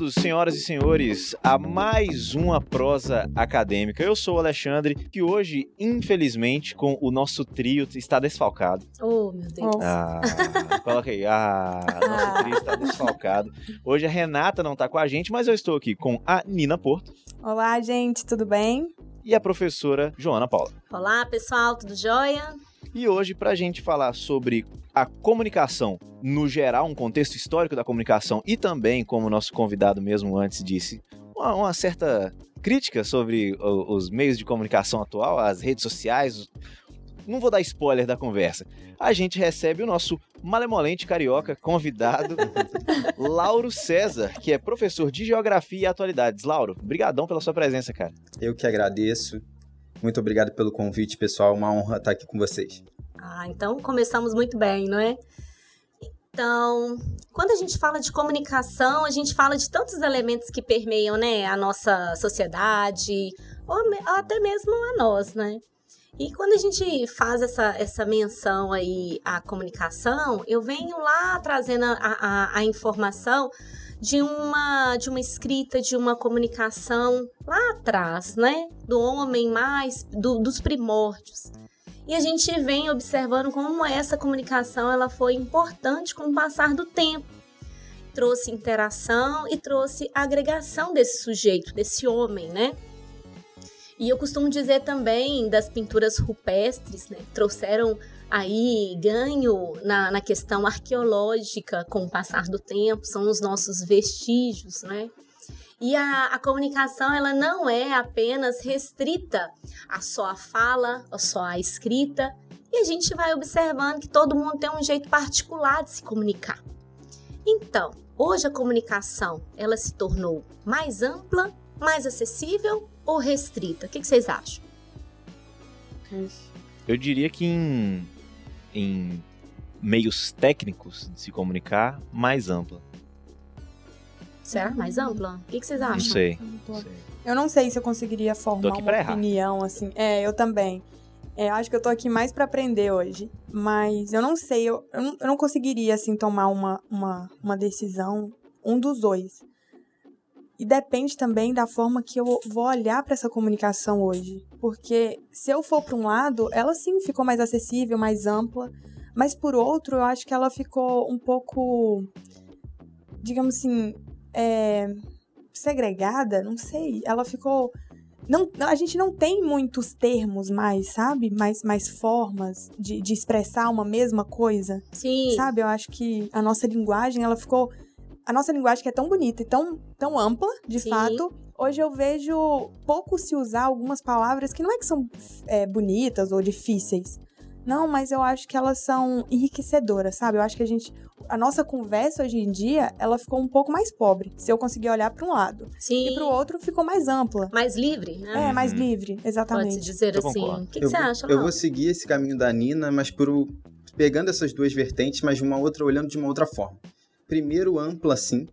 todos, senhoras e senhores, a mais uma prosa acadêmica. Eu sou o Alexandre, que hoje, infelizmente, com o nosso trio está desfalcado. Oh, meu Deus. Ah, coloca aí. Ah, nosso trio está desfalcado. Hoje a Renata não está com a gente, mas eu estou aqui com a Nina Porto. Olá, gente, tudo bem? E a professora Joana Paula. Olá, pessoal, tudo jóia? E hoje, para a gente falar sobre a comunicação no geral, um contexto histórico da comunicação e também, como o nosso convidado mesmo antes disse, uma, uma certa crítica sobre o, os meios de comunicação atual, as redes sociais. Não vou dar spoiler da conversa. A gente recebe o nosso malemolente carioca convidado, Lauro César, que é professor de Geografia e Atualidades. Lauro, brigadão pela sua presença, cara. Eu que agradeço. Muito obrigado pelo convite, pessoal. Uma honra estar aqui com vocês. Ah, então começamos muito bem, não é? Então, quando a gente fala de comunicação, a gente fala de tantos elementos que permeiam, né, a nossa sociedade, ou até mesmo a nós, né? E quando a gente faz essa, essa menção aí à comunicação, eu venho lá trazendo a, a, a informação de uma de uma escrita, de uma comunicação lá atrás, né? Do homem mais do, dos primórdios. E a gente vem observando como essa comunicação ela foi importante com o passar do tempo. Trouxe interação e trouxe agregação desse sujeito, desse homem, né? E eu costumo dizer também das pinturas rupestres, né? Trouxeram aí ganho na, na questão arqueológica com o passar do tempo, são os nossos vestígios, né? E a, a, comunicação ela não é apenas restrita a só a fala, a só a escrita, e a gente vai observando que todo mundo tem um jeito particular de se comunicar. Então, hoje a comunicação ela se tornou mais ampla, mais acessível ou restrita? O que, que vocês acham? Eu diria que em em meios técnicos de se comunicar mais ampla. Certo? Mais ampla? O que, que vocês acham? Não sei. Eu não sei se eu conseguiria formar uma opinião assim. É, eu também. É, acho que eu tô aqui mais para aprender hoje. Mas eu não sei, eu, eu, não, eu não conseguiria, assim, tomar uma, uma, uma decisão, um dos dois. E depende também da forma que eu vou olhar para essa comunicação hoje. Porque se eu for para um lado, ela sim ficou mais acessível, mais ampla. Mas por outro, eu acho que ela ficou um pouco, digamos assim, é, segregada, não sei. Ela ficou. Não, a gente não tem muitos termos mais, sabe? Mais, mais formas de, de expressar uma mesma coisa. Sim. Sabe? Eu acho que a nossa linguagem, ela ficou a nossa linguagem que é tão bonita e tão, tão ampla, de Sim. fato, hoje eu vejo pouco se usar algumas palavras que não é que são é, bonitas ou difíceis. Não, mas eu acho que elas são enriquecedoras, sabe? Eu acho que a gente. A nossa conversa hoje em dia, ela ficou um pouco mais pobre. Se eu conseguir olhar para um lado. Sim. E para o outro ficou mais ampla. Mais livre, né? É, mais uhum. livre, exatamente. Pode dizer eu assim. O que, que você acha? Eu vou seguir esse caminho da Nina, mas por pegando essas duas vertentes, mas de uma outra, olhando de uma outra forma. Primeiro, ampla, sim,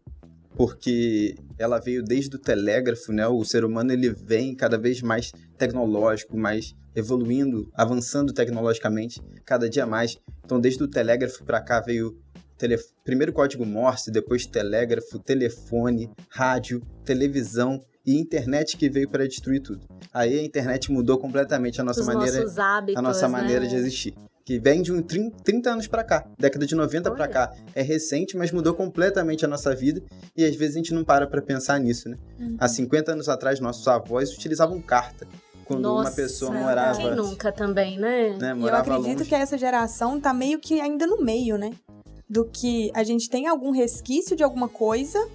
porque ela veio desde o telégrafo, né? O ser humano ele vem cada vez mais tecnológico, mais evoluindo, avançando tecnologicamente cada dia mais. Então, desde o telégrafo para cá veio tele... primeiro código Morse, depois telégrafo, telefone, rádio, televisão e internet que veio para destruir tudo. Aí a internet mudou completamente a nossa Os maneira, hábitos, a nossa né? maneira de existir que vem de um 30 anos para cá, década de 90 para cá. É recente, mas mudou completamente a nossa vida e às vezes a gente não para para pensar nisso, né? Uhum. Há 50 anos atrás, nossos avós utilizavam carta. Quando Nossa, uma pessoa morava. Quem nunca também, né? né eu acredito longe. que essa geração tá meio que ainda no meio, né? Do que a gente tem algum resquício de alguma coisa,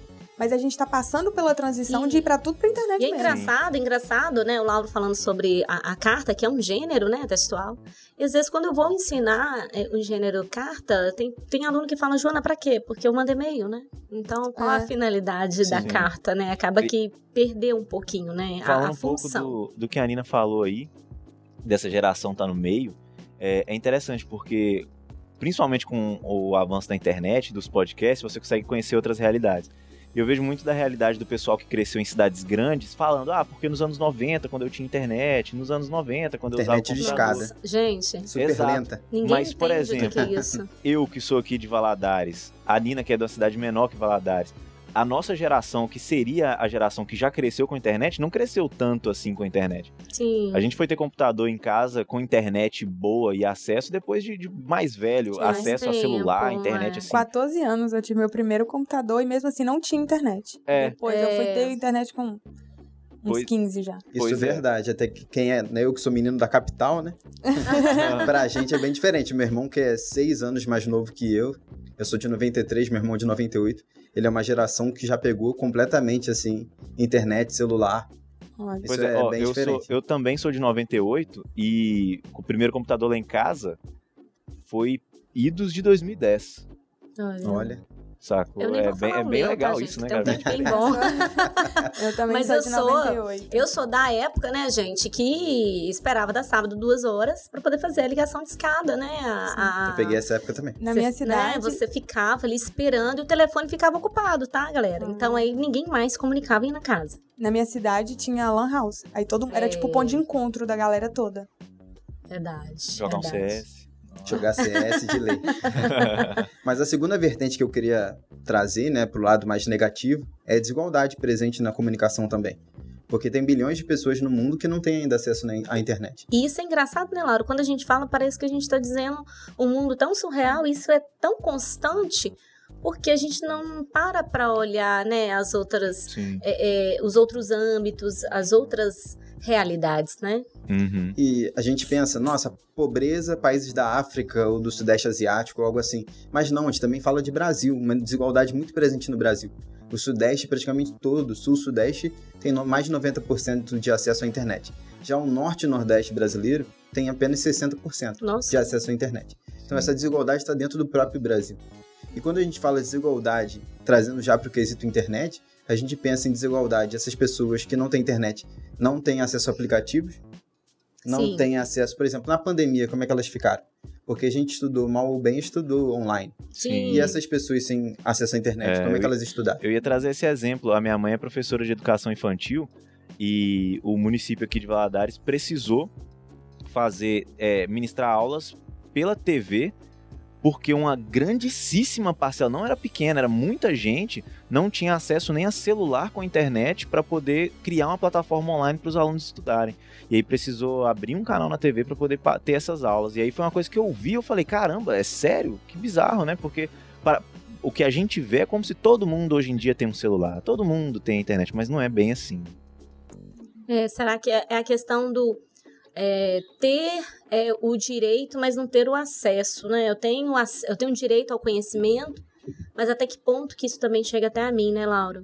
mas a gente tá passando pela transição e... de ir pra tudo pra internet e é mesmo. engraçado, engraçado, né? O Lauro falando sobre a, a, carta, que é um gênero, né, textual. E às vezes quando eu vou ensinar é, o gênero carta, tem, tem aluno que fala, Joana, pra quê? Porque eu mando e-mail, né? Então, qual é. a finalidade Sim. da carta, né? Acaba que perdeu um pouquinho, né, Falando a, a um função. pouco do, do que a Nina falou aí, dessa geração tá no meio, é, é interessante porque principalmente com o avanço da internet, dos podcasts, você consegue conhecer outras realidades. Eu vejo muito da realidade do pessoal que cresceu em cidades grandes falando, ah, porque nos anos 90, quando eu tinha internet, nos anos 90, quando internet eu usava computador. escada. Gente, super Exato. lenta. Ninguém Mas, por que exemplo, que é isso. eu que sou aqui de Valadares, a Nina que é de uma cidade menor que Valadares, a nossa geração, que seria a geração que já cresceu com a internet, não cresceu tanto assim com a internet. Sim. A gente foi ter computador em casa com internet boa e acesso depois de, de mais velho, acesso a celular, tempo, internet é. assim. 14 anos eu tive meu primeiro computador e mesmo assim não tinha internet. É. Depois é. eu fui ter internet com uns pois, 15 já. Isso pois é verdade. Até que quem é, né, eu que sou menino da capital, né? pra gente é bem diferente. Meu irmão, que é seis anos mais novo que eu, eu sou de 93, meu irmão é de 98. Ele é uma geração que já pegou completamente, assim, internet, celular. Isso pois é, é ó, bem eu diferente. Sou, eu também sou de 98 e o primeiro computador lá em casa foi idos de 2010. Olha. Olha. Saco? Eu é, bem, é bem legal tá, isso, né, cara? bem bom. eu também Mas sou eu de 98. sou, eu sou da época, né, gente, que esperava dar sábado duas horas para poder fazer a ligação de escada, né? A, a... Eu peguei essa época também. Na minha né, cidade. Né, você ficava ali esperando e o telefone ficava ocupado, tá, galera? Uhum. Então aí ninguém mais comunicava na casa. Na minha cidade tinha lan house. Aí todo é... era tipo o ponto de encontro da galera toda. Verdade. Jogar um CS. Jogar CS de lei. Mas a segunda vertente que eu queria trazer, né, pro lado mais negativo, é a desigualdade presente na comunicação também. Porque tem bilhões de pessoas no mundo que não têm ainda acesso à internet. E isso é engraçado, né, Laura? Quando a gente fala, parece que a gente está dizendo um mundo tão surreal, isso é tão constante, porque a gente não para para olhar, né, as outras, é, é, os outros âmbitos, as outras realidades, né? Uhum. E a gente pensa, nossa, pobreza, países da África ou do Sudeste Asiático, algo assim. Mas não, a gente também fala de Brasil, uma desigualdade muito presente no Brasil. O Sudeste, praticamente todo, o Sul-Sudeste, tem mais de 90% de acesso à internet. Já o Norte e Nordeste brasileiro tem apenas 60% Nossa. de acesso à internet. Então essa desigualdade está dentro do próprio Brasil. E quando a gente fala de desigualdade, trazendo já para o quesito internet, a gente pensa em desigualdade. Essas pessoas que não têm internet não têm acesso a aplicativos, não Sim. têm acesso, por exemplo, na pandemia, como é que elas ficaram? Porque a gente estudou mal ou bem, estudou online. Sim. E essas pessoas sem acesso à internet, é, como é que elas estudaram? Eu ia trazer esse exemplo. A minha mãe é professora de educação infantil e o município aqui de Valadares precisou fazer, é, ministrar aulas pela TV porque uma grandíssima parcela, não era pequena, era muita gente, não tinha acesso nem a celular com a internet para poder criar uma plataforma online para os alunos estudarem. E aí precisou abrir um canal na TV para poder ter essas aulas. E aí foi uma coisa que eu vi, eu falei, caramba, é sério? Que bizarro, né? Porque para, o que a gente vê é como se todo mundo hoje em dia tem um celular, todo mundo tem internet, mas não é bem assim. É, será que é, é a questão do é, ter é, o direito, mas não ter o acesso, né? Eu tenho, eu tenho direito ao conhecimento, mas até que ponto que isso também chega até a mim, né, Laura?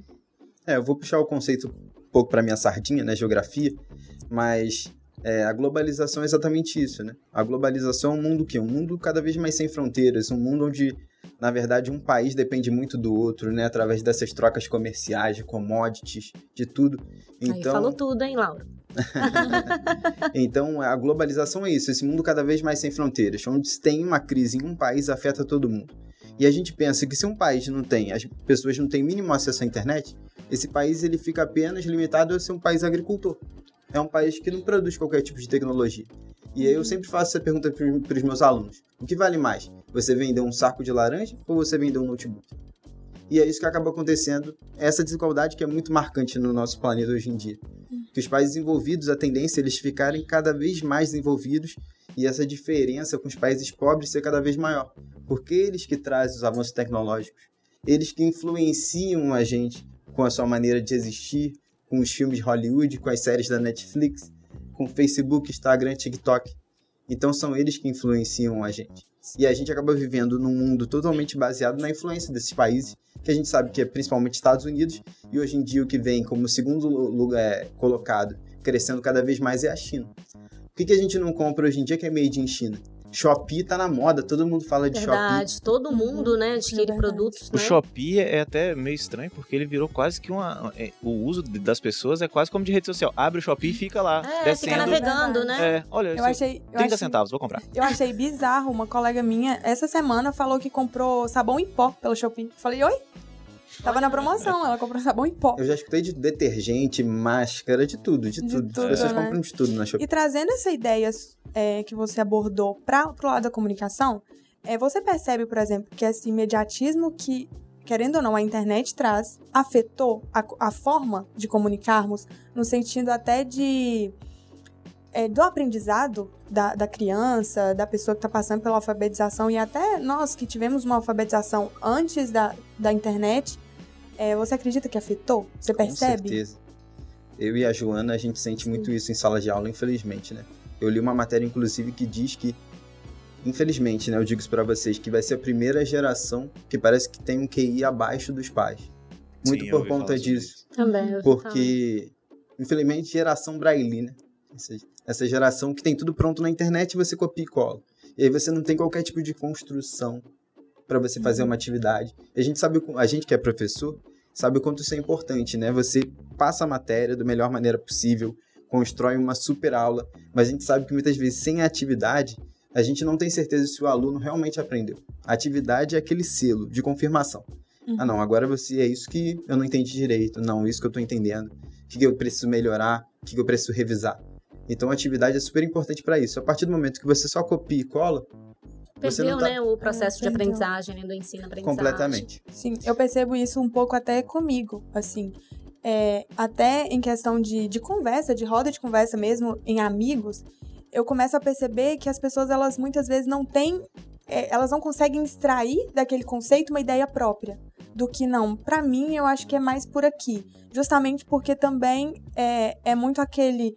É, eu vou puxar o conceito um pouco para minha sardinha, né, geografia, mas é, a globalização é exatamente isso, né? A globalização é um mundo que um mundo cada vez mais sem fronteiras, um mundo onde na verdade, um país depende muito do outro, né? Através dessas trocas comerciais, de commodities, de tudo. Então... Aí falou tudo, hein, Laura? então, a globalização é isso, esse mundo cada vez mais sem fronteiras, onde se tem uma crise em um país, afeta todo mundo. E a gente pensa que se um país não tem, as pessoas não têm mínimo acesso à internet, esse país ele fica apenas limitado a ser um país agricultor. É um país que não produz qualquer tipo de tecnologia. E aí eu sempre faço essa pergunta para os meus alunos: o que vale mais? Você vender um saco de laranja ou você vender um notebook? E é isso que acaba acontecendo, essa desigualdade que é muito marcante no nosso planeta hoje em dia. Que os países desenvolvidos, a tendência é eles ficarem cada vez mais desenvolvidos e essa diferença com os países pobres ser cada vez maior. Porque eles que trazem os avanços tecnológicos, eles que influenciam a gente com a sua maneira de existir, com os filmes de Hollywood, com as séries da Netflix, com Facebook, Instagram, TikTok. Então são eles que influenciam a gente. E a gente acaba vivendo num mundo totalmente baseado na influência desses países, que a gente sabe que é principalmente Estados Unidos, e hoje em dia o que vem como segundo lugar é, colocado, crescendo cada vez mais, é a China. O que, que a gente não compra hoje em dia que é made in China? Shopee tá na moda, todo mundo fala de Verdade, Shopee. todo mundo, né, adquire é produtos. O né? Shopee é até meio estranho, porque ele virou quase que uma. É, o uso das pessoas é quase como de rede social. Abre o Shopee e fica lá. É, descendo. fica navegando, né? É, olha, eu achei, 30 achei, centavos, vou comprar. Eu achei bizarro. Uma colega minha, essa semana, falou que comprou sabão em pó pelo Shopee. Falei, oi? Tava na promoção, ela comprou sabão em pó. Eu já escutei de detergente, máscara, de tudo, de, de tudo. tudo. As pessoas né? compram de tudo na Shopee. E trazendo essa ideia é, que você abordou para pro lado da comunicação, é, você percebe, por exemplo, que esse imediatismo que, querendo ou não, a internet traz, afetou a, a forma de comunicarmos, no sentido até de. É, do aprendizado da, da criança, da pessoa que está passando pela alfabetização e até nós que tivemos uma alfabetização antes da, da internet, é, você acredita que afetou? Você percebe? Com certeza. Eu e a Joana, a gente sente Sim. muito isso em sala de aula, infelizmente, né? Eu li uma matéria, inclusive, que diz que infelizmente, né, eu digo isso para vocês, que vai ser a primeira geração que parece que tem um QI abaixo dos pais. Muito Sim, por conta disso. Também. Porque, infelizmente, geração braille, né? Essa, essa geração que tem tudo pronto na internet e você copia e cola. E aí você não tem qualquer tipo de construção para você fazer uma atividade. A gente sabe, a gente que é professor, sabe o quanto isso é importante, né? Você passa a matéria da melhor maneira possível, constrói uma super aula, mas a gente sabe que muitas vezes sem a atividade a gente não tem certeza se o aluno realmente aprendeu. A atividade é aquele selo de confirmação. Uhum. Ah, não, agora você é isso que eu não entendi direito. Não, isso que eu estou entendendo. O que eu preciso melhorar? O que eu preciso revisar? Então, a atividade é super importante para isso. A partir do momento que você só copia e cola, Perdeu, tá... né, o processo é, de aprendizagem, né, do ensino-aprendizagem. Completamente. Sim, eu percebo isso um pouco até comigo, assim. É, até em questão de, de conversa, de roda de conversa mesmo, em amigos, eu começo a perceber que as pessoas, elas muitas vezes não têm, é, elas não conseguem extrair daquele conceito uma ideia própria. Do que não. Para mim, eu acho que é mais por aqui. Justamente porque também é, é muito aquele.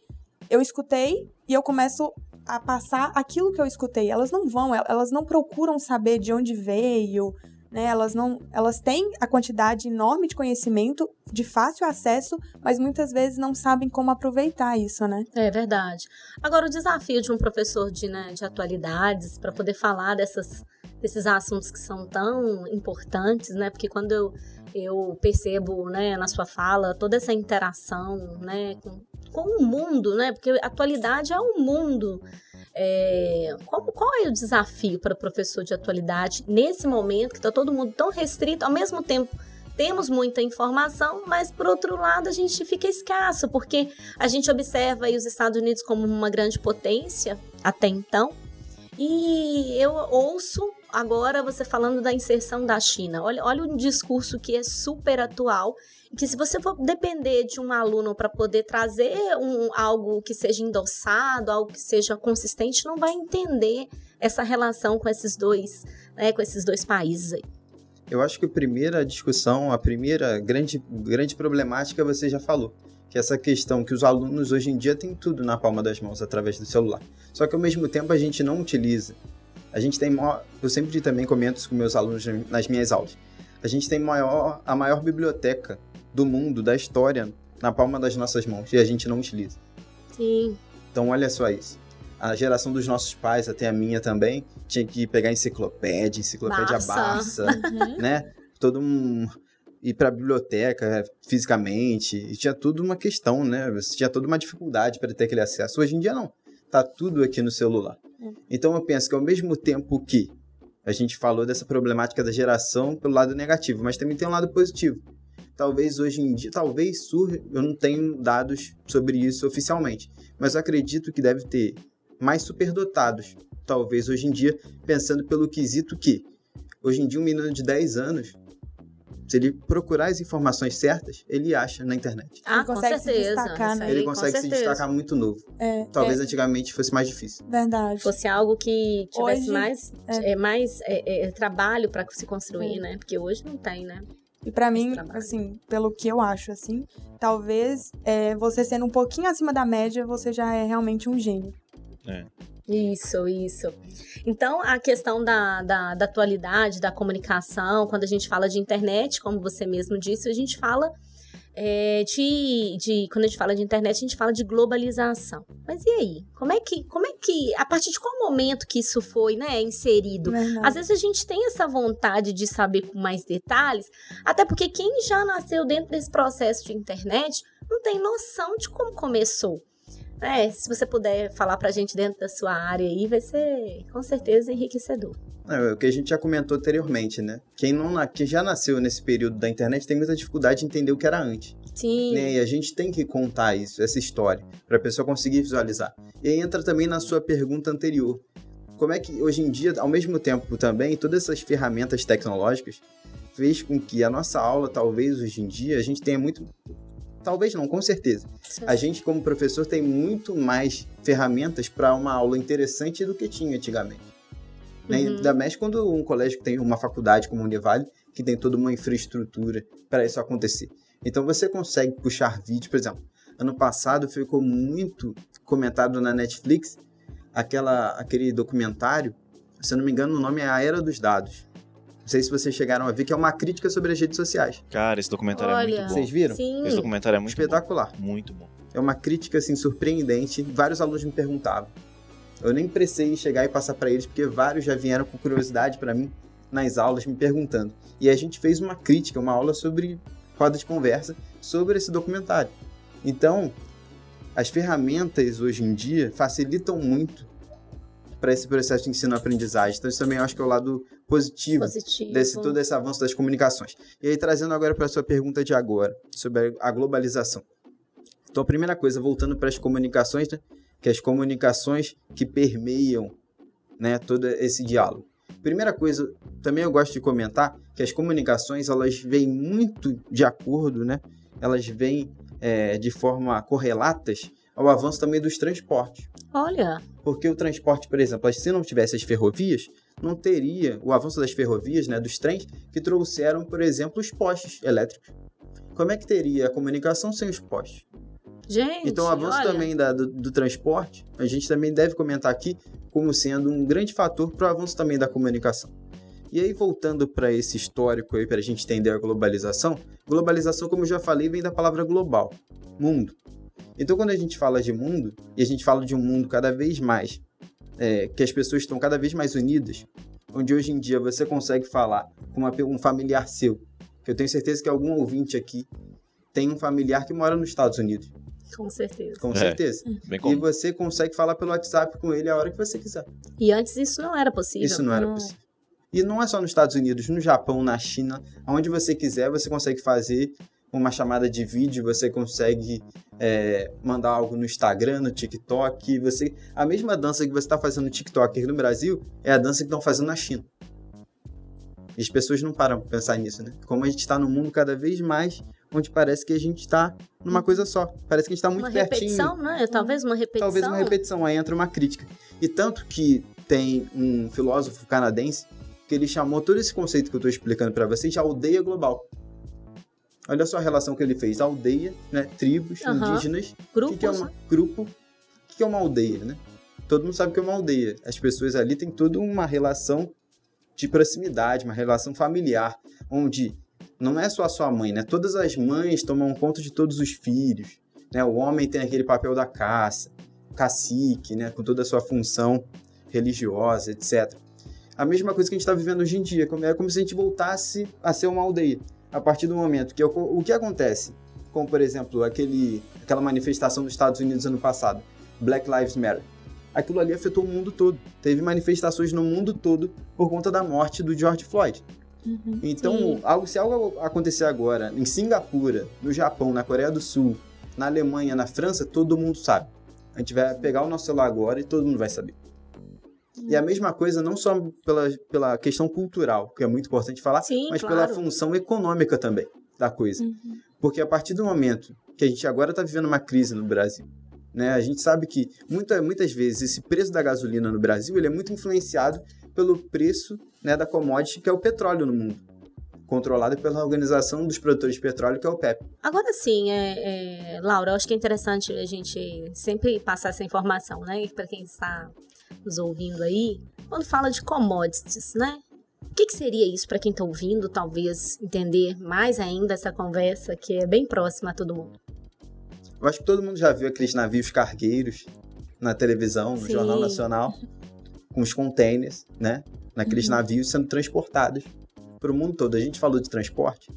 Eu escutei e eu começo a passar aquilo que eu escutei. Elas não vão, elas não procuram saber de onde veio, né? Elas não, elas têm a quantidade enorme de conhecimento de fácil acesso, mas muitas vezes não sabem como aproveitar isso, né? É verdade. Agora o desafio de um professor de, né, de atualidades para poder falar dessas desses assuntos que são tão importantes, né? Porque quando eu, eu percebo, né, na sua fala toda essa interação, né, com, com o mundo, né? Porque a atualidade é um mundo é, qual, qual é o desafio para o professor de atualidade nesse momento que está todo mundo tão restrito, ao mesmo tempo temos muita informação, mas por outro lado a gente fica escasso, porque a gente observa os Estados Unidos como uma grande potência até então, e eu ouço agora você falando da inserção da China. Olha, olha um discurso que é super atual que se você for depender de um aluno para poder trazer um, algo que seja endossado, algo que seja consistente, não vai entender essa relação com esses dois, né, com esses dois países aí. Eu acho que a primeira discussão, a primeira grande, grande problemática você já falou, que é essa questão que os alunos hoje em dia têm tudo na palma das mãos através do celular. Só que ao mesmo tempo a gente não utiliza. A gente tem, eu sempre também comento com meus alunos nas minhas aulas. A gente tem maior, a maior biblioteca do mundo, da história, na palma das nossas mãos e a gente não utiliza. Sim. Então, olha só isso. A geração dos nossos pais, até a minha também, tinha que pegar enciclopédia, enciclopédia Barça, Barça uhum. né? Todo um ir para a biblioteca fisicamente, e tinha tudo uma questão, né? Você tinha toda uma dificuldade para ter aquele acesso. Hoje em dia não. Tá tudo aqui no celular. Então eu penso que ao mesmo tempo que a gente falou dessa problemática da geração pelo lado negativo, mas também tem um lado positivo. Talvez hoje em dia, talvez surja, eu não tenho dados sobre isso oficialmente, mas eu acredito que deve ter mais superdotados, talvez hoje em dia, pensando pelo quesito que, hoje em dia, um menino de 10 anos, se ele procurar as informações certas, ele acha na internet. Ah, ele consegue com certeza. Se destacar, né? Ele consegue se destacar muito novo. É, Talvez é. antigamente fosse mais difícil. Verdade. Fosse algo que tivesse hoje, mais, é. é mais é, é, trabalho para se construir, né? Porque hoje não tem, né? E para mim, assim, pelo que eu acho, assim, talvez é, você sendo um pouquinho acima da média, você já é realmente um gênio. É. Isso, isso. Então, a questão da, da, da, atualidade, da comunicação, quando a gente fala de internet, como você mesmo disse, a gente fala é, de, de, quando a gente fala de internet, a gente fala de globalização. Mas e aí? Como é que, como é que, a partir de qual momento que isso foi, né, inserido? Verdade. Às vezes a gente tem essa vontade de saber com mais detalhes, até porque quem já nasceu dentro desse processo de internet não tem noção de como começou. É, se você puder falar pra gente dentro da sua área aí, vai ser com certeza enriquecedor. É, o que a gente já comentou anteriormente, né? Quem, não, quem já nasceu nesse período da internet tem muita dificuldade de entender o que era antes. Sim. Né? E a gente tem que contar isso, essa história, para a pessoa conseguir visualizar. E aí entra também na sua pergunta anterior. Como é que hoje em dia, ao mesmo tempo também, todas essas ferramentas tecnológicas fez com que a nossa aula, talvez hoje em dia, a gente tenha muito. Talvez não, com certeza. Sim. A gente, como professor, tem muito mais ferramentas para uma aula interessante do que tinha antigamente. Né? Uhum. Ainda mais quando um colégio tem uma faculdade como o Univale, que tem toda uma infraestrutura para isso acontecer. Então você consegue puxar vídeo, por exemplo, ano passado ficou muito comentado na Netflix aquela, aquele documentário, se eu não me engano, o nome é A Era dos Dados. Não sei se vocês chegaram a ver, que é uma crítica sobre as redes sociais. Cara, esse documentário Olha, é muito bom. Vocês viram? Sim. Esse documentário é muito Espetacular. Bom. Muito bom. É uma crítica, assim, surpreendente. Vários alunos me perguntavam. Eu nem precisei chegar e passar para eles, porque vários já vieram com curiosidade para mim nas aulas me perguntando. E a gente fez uma crítica, uma aula sobre roda de conversa sobre esse documentário. Então, as ferramentas hoje em dia facilitam muito para esse processo de ensino-aprendizagem. Então, isso também eu acho que é o lado positivo, positivo. desse todo esse avanço das comunicações. E aí, trazendo agora para a sua pergunta de agora, sobre a globalização. Então, a primeira coisa, voltando para as comunicações, né, que as comunicações que permeiam né, todo esse diálogo. Primeira coisa, também eu gosto de comentar que as comunicações elas vêm muito de acordo, né? Elas vêm é, de forma correlatas ao avanço também dos transportes. Olha. Porque o transporte, por exemplo, se não tivesse as ferrovias, não teria o avanço das ferrovias, né, dos trens, que trouxeram, por exemplo, os postes elétricos. Como é que teria a comunicação sem os postes? Gente, então, o avanço olha... também da, do, do, transporte, a gente também deve comentar aqui como sendo um grande fator para o avanço também da comunicação. E aí, voltando para esse histórico aí, para a gente entender a globalização, globalização, como eu já falei, vem da palavra global, mundo. Então, quando a gente fala de mundo, e a gente fala de um mundo cada vez mais, é, que as pessoas estão cada vez mais unidas, onde hoje em dia você consegue falar com uma, um familiar seu, que eu tenho certeza que algum ouvinte aqui tem um familiar que mora nos Estados Unidos. Com certeza. Com certeza. É, e você consegue falar pelo WhatsApp com ele a hora que você quiser. E antes isso não era possível. Isso não era não. possível. E não é só nos Estados Unidos, no Japão, na China, aonde você quiser, você consegue fazer uma chamada de vídeo, você consegue é, mandar algo no Instagram, no TikTok. Você, a mesma dança que você está fazendo no TikTok aqui no Brasil é a dança que estão fazendo na China. E as pessoas não param para pensar nisso, né? Como a gente está no mundo cada vez mais onde parece que a gente está numa coisa só. Parece que a gente está muito uma pertinho. Repetição, né? Talvez uma repetição. Talvez uma repetição, aí entra uma crítica. E tanto que tem um filósofo canadense que ele chamou todo esse conceito que eu estou explicando para vocês de aldeia global. Olha só a relação que ele fez. Aldeia, né? Tribos uhum. indígenas. Grupos. Que, que é uma, grupo. O que é uma aldeia, né? Todo mundo sabe que é uma aldeia. As pessoas ali têm toda uma relação de proximidade, uma relação familiar, onde não é só a sua mãe, né? Todas as mães tomam conta de todos os filhos, né? O homem tem aquele papel da caça, cacique, né? Com toda a sua função religiosa, etc. A mesma coisa que a gente está vivendo hoje em dia, é como se a gente voltasse a ser uma aldeia. A partir do momento que o que acontece, como por exemplo aquele, aquela manifestação dos Estados Unidos ano passado, Black Lives Matter, aquilo ali afetou o mundo todo. Teve manifestações no mundo todo por conta da morte do George Floyd. Uhum, então, algo, se algo acontecer agora em Singapura, no Japão, na Coreia do Sul, na Alemanha, na França, todo mundo sabe. A gente vai pegar o nosso celular agora e todo mundo vai saber. Uhum. E a mesma coisa não só pela, pela questão cultural, que é muito importante falar, Sim, mas claro. pela função econômica também da coisa. Uhum. Porque a partir do momento que a gente agora está vivendo uma crise no Brasil, né, a gente sabe que muita, muitas vezes esse preço da gasolina no Brasil ele é muito influenciado pelo preço né, da commodity que é o petróleo no mundo controlada pela Organização dos Produtores de Petróleo, que é o PEP. Agora sim, é, é, Laura, eu acho que é interessante a gente sempre passar essa informação, né? Para quem está nos ouvindo aí, quando fala de commodities, né? O que, que seria isso para quem está ouvindo, talvez entender mais ainda essa conversa que é bem próxima a todo mundo? Eu acho que todo mundo já viu aqueles navios cargueiros na televisão, no Sim. Jornal Nacional, com os containers, né? naqueles uhum. navios sendo transportados para o mundo todo. A gente falou de transporte,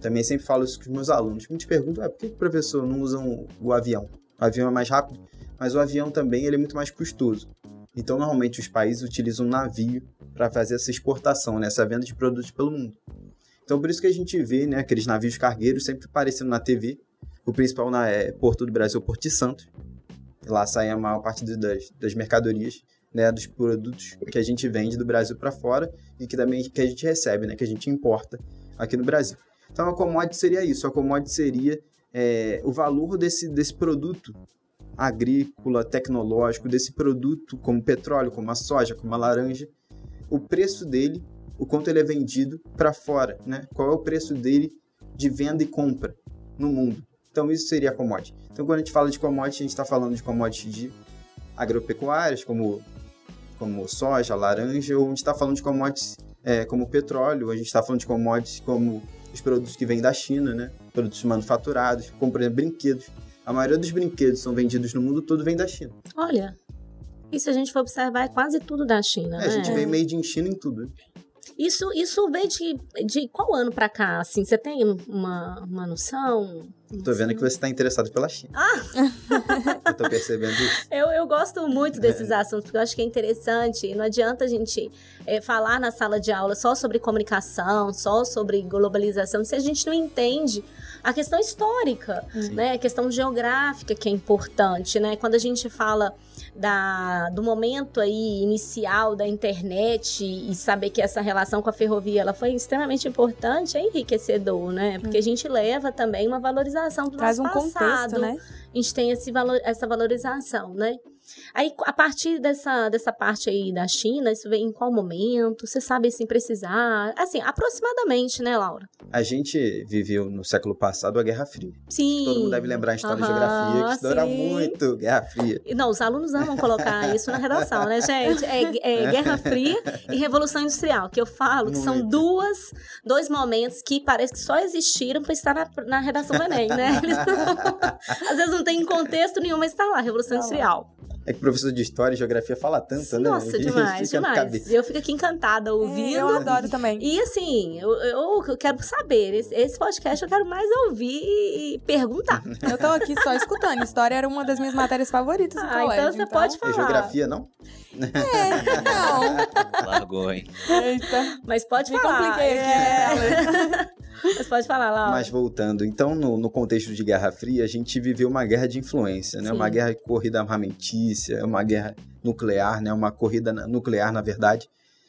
também sempre falo isso com os meus alunos. Muitos perguntam, ah, por que o professor não usa o avião? O avião é mais rápido, mas o avião também ele é muito mais custoso. Então, normalmente, os países utilizam um navio para fazer essa exportação, né, essa venda de produtos pelo mundo. Então, por isso que a gente vê né, aqueles navios cargueiros sempre aparecendo na TV. O principal na, é Porto do Brasil, Porto de Santos. Lá sai a maior parte das, das mercadorias né, dos produtos que a gente vende do Brasil para fora e que também que a gente recebe, né, que a gente importa aqui no Brasil. Então a commodity seria isso, a commodity seria é, o valor desse, desse produto agrícola, tecnológico, desse produto como petróleo, como a soja, como a laranja, o preço dele, o quanto ele é vendido para fora, né? Qual é o preço dele de venda e compra no mundo. Então isso seria commodity. Então quando a gente fala de commodity, a gente está falando de commodity de agropecuárias, como, como soja, laranja, ou a gente está falando de commodities é, como petróleo, a gente está falando de commodities como os produtos que vêm da China, né? Produtos manufaturados, como por exemplo brinquedos. A maioria dos brinquedos que são vendidos no mundo todo vem da China. Olha, e se a gente for observar, é quase tudo da China, é, né? A gente vem made in China em tudo. Isso, isso veio de, de qual ano para cá, assim? Você tem uma, uma noção? Tô vendo que você está interessado pela China. Ah! eu tô percebendo isso. Eu, eu gosto muito desses é. assuntos, porque eu acho que é interessante. Não adianta a gente é, falar na sala de aula só sobre comunicação, só sobre globalização, se a gente não entende a questão histórica, Sim. né? A questão geográfica que é importante, né? Quando a gente fala da, do momento aí inicial da internet e saber que essa relação com a ferrovia ela foi extremamente importante, é enriquecedor, né? Porque a gente leva também uma valorização do Traz nosso um passado. Contexto, né? A gente tem esse valor, essa valorização, né? Aí, a partir dessa, dessa parte aí da China, isso vem em qual momento? Você sabe, assim, precisar? Assim, aproximadamente, né, Laura? A gente viveu no século passado a Guerra Fria. Sim. Todo mundo deve lembrar a história de geografia, que estoura muito Guerra Fria. Não, os alunos amam colocar isso na redação, né, gente? É, é, Guerra Fria e Revolução Industrial, que eu falo que são duas, dois momentos que parece que só existiram para estar na, na redação do Enem, né? Eles não, às vezes não tem contexto nenhum, mas está lá, Revolução Industrial. É que o professor de História e Geografia fala tanto, né? Nossa, demais, demais. Eu fico aqui encantada ouvindo. É, eu adoro também. E assim, eu, eu quero saber. Esse, esse, podcast eu quero mais ouvir e perguntar. Eu tô aqui só escutando. História era uma das minhas matérias favoritas no ah, colégio. Então você então... pode falar. E geografia, não? É, não. Largou, hein? Eita. Mas pode Me falar. compliquei aqui. É. Mas pode falar lá. Mas voltando, então, no, no, contexto de Guerra Fria, a gente viveu uma guerra de influência, né? Sim. Uma guerra de corrida armamentícia, uma guerra nuclear, né? Uma corrida nuclear, na verdade.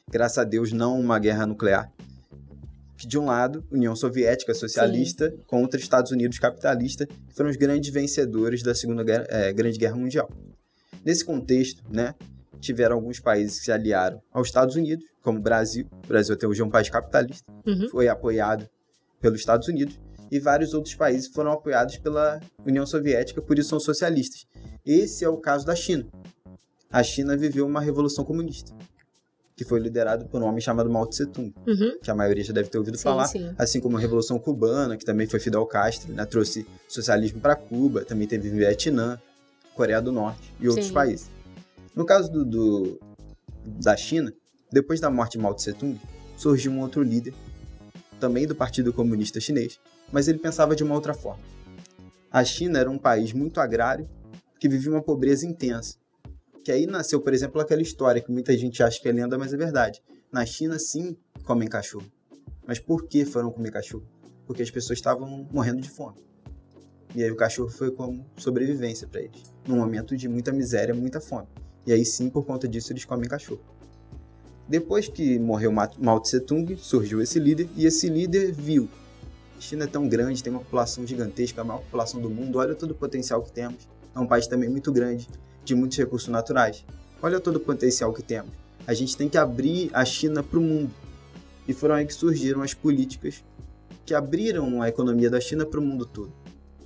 Graças a Deus, não uma guerra nuclear. Que de um lado, União Soviética socialista Sim. contra Estados Unidos capitalista, que foram os grandes vencedores da Segunda guerra, é, Grande Guerra Mundial. Nesse contexto, né? tiveram alguns países que se aliaram aos Estados Unidos, como o Brasil. O Brasil até hoje é um país capitalista, uhum. foi apoiado pelos Estados Unidos e vários outros países foram apoiados pela União Soviética, por isso são socialistas. Esse é o caso da China. A China viveu uma revolução comunista, que foi liderado por um homem chamado Mao Tse Tung, uhum. que a maioria já deve ter ouvido sim, falar, sim. assim como a Revolução Cubana, que também foi Fidel Castro, né, trouxe socialismo para Cuba, também teve Vietnã, Coreia do Norte e outros sim. países. No caso do, do, da China, depois da morte de Mao Tse Tung, surgiu um outro líder também do Partido Comunista Chinês, mas ele pensava de uma outra forma. A China era um país muito agrário que vivia uma pobreza intensa. Que aí nasceu, por exemplo, aquela história que muita gente acha que é lenda, mas é verdade. Na China, sim, comem cachorro. Mas por que foram comer cachorro? Porque as pessoas estavam morrendo de fome. E aí o cachorro foi como sobrevivência para eles, num momento de muita miséria, muita fome. E aí sim, por conta disso, eles comem cachorro. Depois que morreu Mao Tse Tung, surgiu esse líder e esse líder viu. A China é tão grande, tem uma população gigantesca, a maior população do mundo, olha todo o potencial que temos. É um país também muito grande, de muitos recursos naturais. Olha todo o potencial que temos. A gente tem que abrir a China para o mundo. E foram aí que surgiram as políticas que abriram a economia da China para o mundo todo.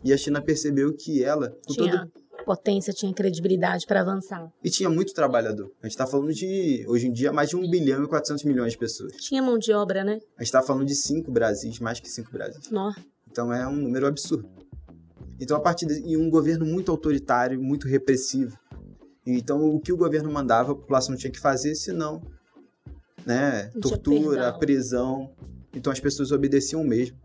E a China percebeu que ela, com Tinha. todo potência tinha credibilidade para avançar. E tinha muito trabalhador. A gente está falando de, hoje em dia, mais de 1 bilhão e 400 milhões de pessoas. Tinha mão de obra, né? A gente está falando de 5 Brasis, mais que 5 Brasis. Nó. Então é um número absurdo. Então, a partir de e um governo muito autoritário, muito repressivo. Então, o que o governo mandava, a população tinha que fazer, senão, né, tortura, prisão. Então, as pessoas obedeciam mesmo.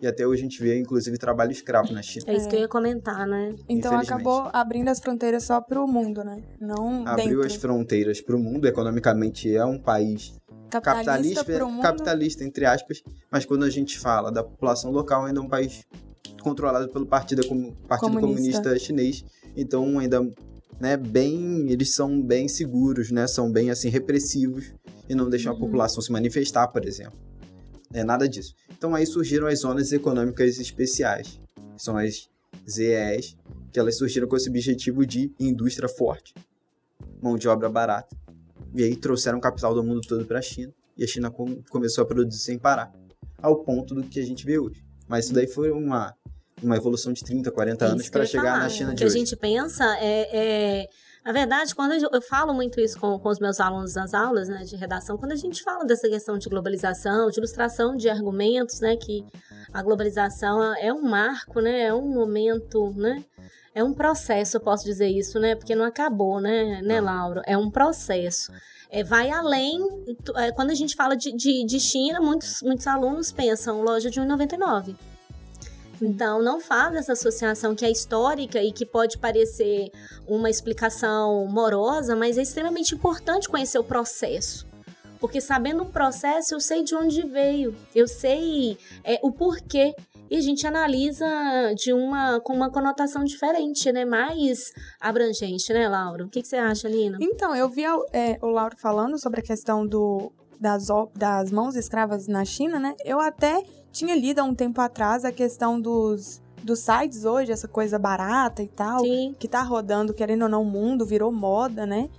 E até hoje a gente vê, inclusive, trabalho escravo na China. É isso que eu ia comentar, né? Então acabou abrindo as fronteiras só para o mundo, né? Não Abriu dentro. as fronteiras para o mundo. Economicamente é um país capitalista, capitalista, capitalista, entre aspas. Mas quando a gente fala da população local, ainda é um país controlado pelo Partido, Partido Comunista. Comunista Chinês. Então ainda né, bem, eles são bem seguros, né? São bem assim repressivos e não deixam uhum. a população se manifestar, por exemplo. É nada disso. Então aí surgiram as zonas econômicas especiais, são as ZEs, que elas surgiram com esse objetivo de indústria forte, mão de obra barata. E aí trouxeram capital do mundo todo para a China, e a China com, começou a produzir sem parar, ao ponto do que a gente vê hoje. Mas isso daí foi uma, uma evolução de 30, 40 anos para chegar falar. na China de hoje. O que a gente pensa é, é... Na verdade, quando eu, falo muito isso com, com, os meus alunos nas aulas né, de redação, quando a gente fala dessa questão de globalização, de ilustração de argumentos, né, que a globalização é um marco, né, é um momento, né, é um processo, eu posso dizer isso, né, porque não acabou, né, né, Laura? É um processo é, vai além. É, quando a gente fala de, de, de, China, muitos, muitos alunos pensam loja de 1,99. Então, não faz essa associação que é histórica e que pode parecer uma explicação morosa, mas é extremamente importante conhecer o processo. Porque sabendo o processo, eu sei de onde veio, eu sei é, o porquê e a gente analisa de uma com uma conotação diferente, né? Mais abrangente, né, Laura? O que, que você acha, Lina? Então, eu vi é, o Lauro falando sobre a questão do, das, das mãos escravas na China, né? Eu até tinha lido há um tempo atrás a questão dos, dos sites hoje, essa coisa barata e tal, Sim. que tá rodando, querendo ou não, o mundo, virou moda, né?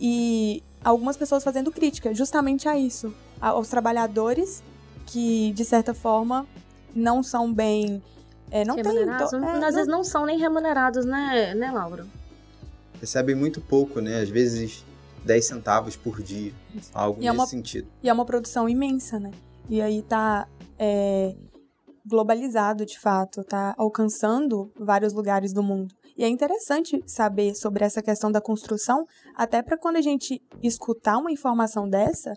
E algumas pessoas fazendo crítica justamente a isso, aos trabalhadores que, de certa forma, não são bem. É, não remunerados. Tem, é, Às não... vezes não são nem remunerados, né, né, Laura? Recebem muito pouco, né? Às vezes 10 centavos por dia. Algo e é nesse é uma, sentido. E é uma produção imensa, né? E aí tá é, globalizado de fato, tá alcançando vários lugares do mundo. E é interessante saber sobre essa questão da construção, até para quando a gente escutar uma informação dessa,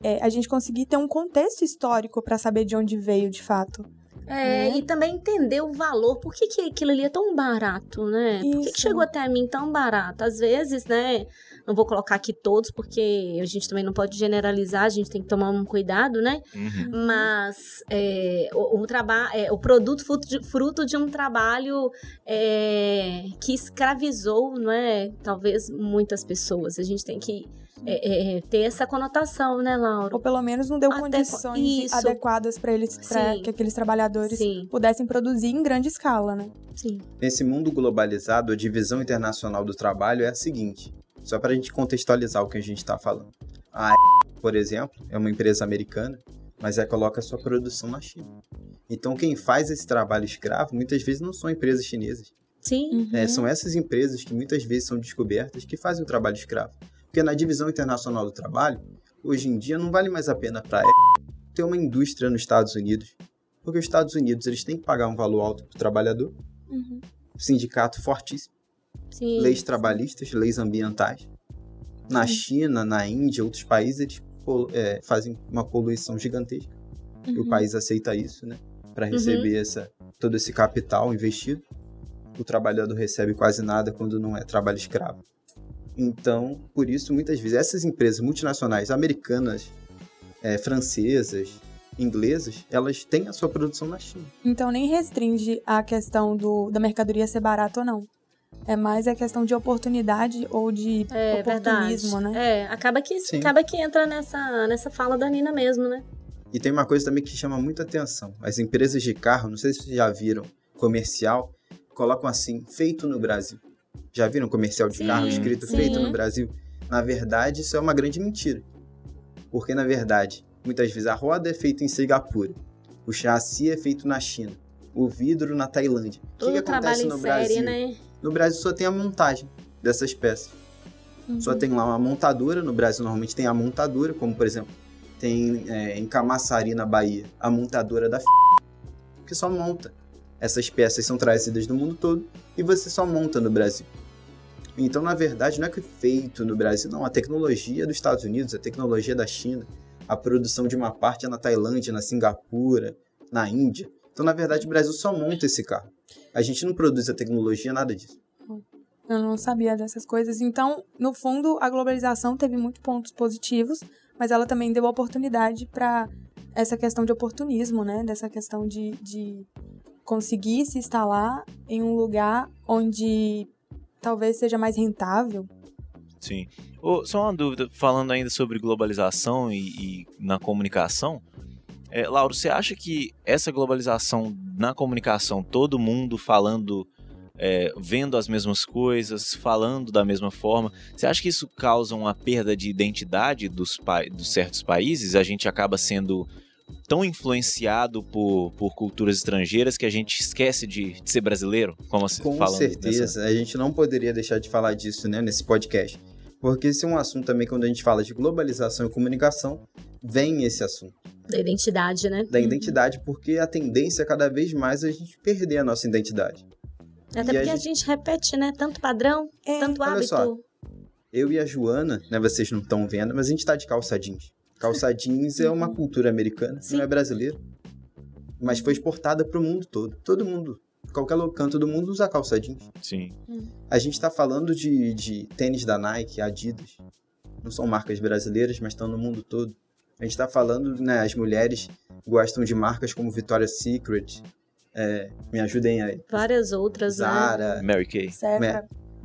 é, a gente conseguir ter um contexto histórico para saber de onde veio de fato. É, né? e também entender o valor, por que, que aquilo ali é tão barato, né? Isso. Por que, que chegou até a mim tão barato? Às vezes, né? Não vou colocar aqui todos, porque a gente também não pode generalizar, a gente tem que tomar um cuidado, né? Uhum. Mas é, o, o trabalho, é, o produto fruto de, fruto de um trabalho é, que escravizou, não é? Talvez muitas pessoas. A gente tem que é, é, ter essa conotação, né, Laura? Ou pelo menos não deu Até condições isso. adequadas para eles, para que aqueles trabalhadores Sim. pudessem produzir em grande escala, né? Sim. Nesse mundo globalizado, a divisão internacional do trabalho é a seguinte: só para a gente contextualizar o que a gente está falando. A por exemplo, é uma empresa americana, mas ela coloca sua produção na China. Então, quem faz esse trabalho escravo muitas vezes não são empresas chinesas. Sim. É, são essas empresas que muitas vezes são descobertas que fazem o trabalho escravo. Porque na divisão internacional do trabalho, hoje em dia não vale mais a pena para ter uma indústria nos Estados Unidos, porque os Estados Unidos eles têm que pagar um valor alto para o trabalhador, uhum. sindicato fortíssimo, Sim. leis trabalhistas, leis ambientais. Na China, na Índia, outros países eles é, fazem uma poluição gigantesca. Uhum. E o uhum. país aceita isso, né? Para uhum. receber uhum. essa, todo esse capital investido. O trabalhador recebe quase nada quando não é trabalho escravo. Então, por isso, muitas vezes, essas empresas multinacionais americanas, é, francesas, inglesas, elas têm a sua produção na China. Então, nem restringe a questão do, da mercadoria ser barata ou não. É mais a questão de oportunidade ou de é, oportunismo, verdade. né? É, acaba que, acaba que entra nessa, nessa fala da Nina mesmo, né? E tem uma coisa também que chama muita atenção. As empresas de carro, não sei se vocês já viram, comercial, colocam assim, feito no Brasil. Já viram comercial de sim, carro escrito sim. feito no Brasil? Na verdade, isso é uma grande mentira. Porque, na verdade, muitas vezes a roda é feita em Singapura, o chassi é feito na China, o vidro na Tailândia. Tudo o que, que acontece no Brasil? Série, né? No Brasil só tem a montagem dessas peças. Uhum. Só tem lá uma montadora. No Brasil, normalmente tem a montadora, como por exemplo, tem é, em Camaçari, na Bahia, a montadora da F... que só monta. Essas peças são trazidas do mundo todo e você só monta no Brasil. Então, na verdade, não é que é feito no Brasil, não. A tecnologia dos Estados Unidos, a tecnologia da China, a produção de uma parte é na Tailândia, na Singapura, na Índia. Então, na verdade, o Brasil só monta esse carro. A gente não produz a tecnologia, nada disso. Eu não sabia dessas coisas. Então, no fundo, a globalização teve muitos pontos positivos, mas ela também deu oportunidade para essa questão de oportunismo, né? Dessa questão de, de conseguir se instalar em um lugar onde talvez seja mais rentável. Sim. Oh, só uma dúvida, falando ainda sobre globalização e, e na comunicação, É, Lauro, você acha que essa globalização na comunicação, todo mundo falando, é, vendo as mesmas coisas, falando da mesma forma, você acha que isso causa uma perda de identidade dos, dos certos países? A gente acaba sendo tão influenciado por, por culturas estrangeiras que a gente esquece de, de ser brasileiro, como você Com certeza, a gente não poderia deixar de falar disso né, nesse podcast. Porque esse é um assunto também, quando a gente fala de globalização e comunicação, vem esse assunto. Da identidade, né? Da identidade, porque a tendência é cada vez mais a gente perder a nossa identidade. Até e porque a gente... a gente... repete, né? Tanto padrão, é. tanto hábito. Só, eu e a Joana, né? Vocês não estão vendo, mas a gente tá de calça jeans. Calça jeans é uma cultura americana, Sim. não é brasileira. Mas foi exportada para o mundo todo. Todo mundo qualquer canto do mundo usa calça jeans. Sim. A gente está falando de, de tênis da Nike, Adidas. Não são marcas brasileiras, mas estão no mundo todo. A gente está falando, né, as mulheres gostam de marcas como Victoria's Secret, é, me ajudem aí. Várias outras, né? Zara, né? Mary Kay.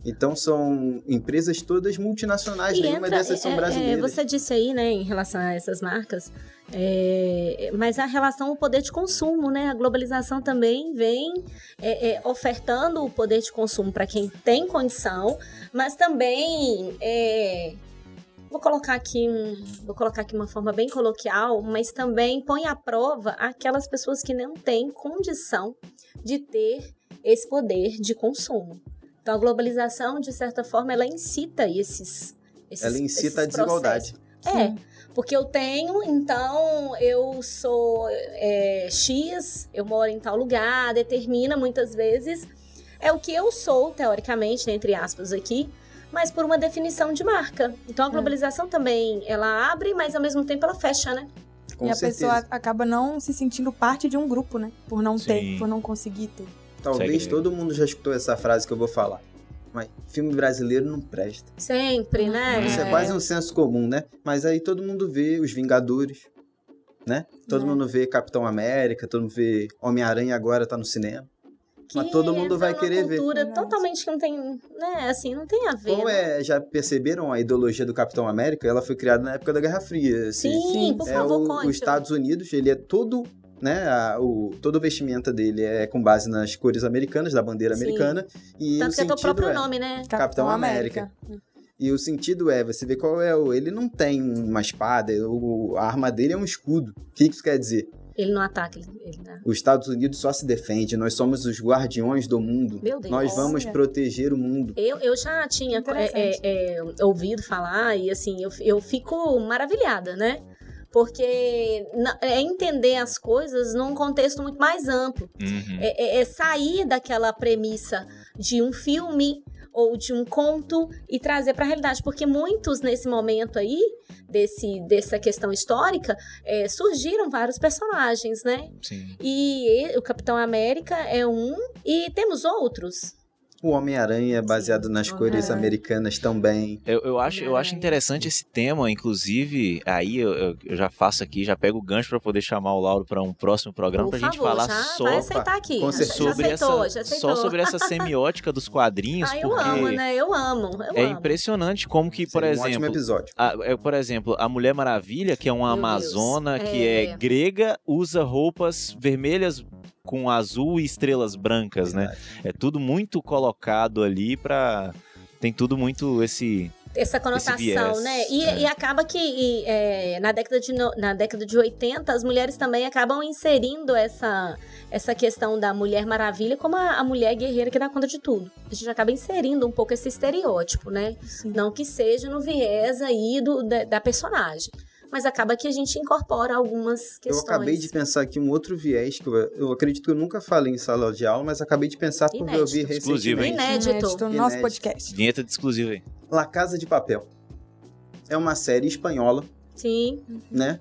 Então são empresas todas multinacionais, e nenhuma entra, dessas são é, é, brasileiras. É, você disse aí, né, em relação a essas marcas, é, mas a relação ao poder de consumo, né? A globalização também vem é, é, ofertando o poder de consumo para quem tem condição, mas também vou colocar aqui um, vou colocar aqui uma forma bem coloquial, mas também põe à prova aquelas pessoas que não têm condição de ter esse poder de consumo. Então a globalização, de certa forma, ela incita esses, esses ela incita a desigualdade. É, porque eu tenho, então eu sou é, X, eu moro em tal lugar, determina muitas vezes é o que eu sou, teoricamente, entre aspas aqui, mas por uma definição de marca. Então a é. globalização é. também, ela abre, mas ao mesmo tempo ela fecha, né? Com e certeza. a pessoa acaba não se sentindo parte de um grupo, né? Por não Sim. ter, por não conseguir ter. Talvez Segue. todo mundo já escutou essa frase que eu vou falar. Mas filme brasileiro não presta. Sempre, né? Isso é, é quase um senso comum, né? Mas aí todo mundo vê Os Vingadores, né? Todo é. mundo vê Capitão América, todo mundo vê Homem-Aranha agora tá no cinema. Que mas todo mundo vai querer ver. cultura totalmente que não tem, né, assim, não tem a ver. Como né? é, já perceberam a ideologia do Capitão América? Ela foi criada na época da Guerra Fria. Assim. Sim, Sim, por é favor, o, conte. Os Estados Unidos, ele é todo né? A, o, todo o vestimenta dele é com base nas cores americanas, da bandeira Sim. americana. E Tanto o que é o próprio é nome, né? Capitão, Capitão América. América. E o sentido é, você vê qual é o. Ele não tem uma espada, o, a arma dele é um escudo. O que isso quer dizer? Ele não ataca, ele, ele dá. Os Estados Unidos só se defende, nós somos os guardiões do mundo. Meu Deus. Nós vamos proteger o mundo. Eu, eu já tinha é, é, é, ouvido falar e assim, eu, eu fico maravilhada, né? porque é entender as coisas num contexto muito mais amplo. Uhum. É, é, é sair daquela premissa de um filme ou de um conto e trazer para a realidade, porque muitos nesse momento aí desse dessa questão histórica é, surgiram vários personagens, né? Sim. E o Capitão América é um e temos outros. O Homem-Aranha é baseado nas cores americanas também. Eu, eu, acho, eu acho interessante esse tema, inclusive, aí eu, eu já faço aqui, já pego o gancho para poder chamar o Lauro para um próximo programa para a gente falar já só vai aceitar aqui. Com, sobre aceitou, essa, só sobre essa semiótica dos quadrinhos. Ah, eu amo, né? Eu amo. Eu é amo. impressionante como que, por exemplo, um ótimo episódio. A, é, por exemplo, a Mulher Maravilha, que é uma Meu amazona Deus. que é... é grega, usa roupas vermelhas com azul e estrelas brancas, né? É tudo muito colocado ali para tem tudo muito esse essa conotação, né? E, é. e, acaba que e, é, na, década de, na década de 80, as mulheres também acabam inserindo essa, essa questão da Mulher Maravilha como a, a mulher guerreira que dá conta de tudo. A gente acaba inserindo um pouco esse estereótipo, né? Sim. Não que seja no viés aí do, da, da personagem mas acaba que a gente incorpora algumas questões. Eu acabei de pensar aqui um outro viés que eu, eu acredito que eu nunca falei em sala de aula, mas acabei de pensar porque eu vi exclusivo, recentemente. Inédito. Inédito no nosso podcast. Vinheta de exclusivo aí. La Casa de Papel. É uma série espanhola. Sim. Né?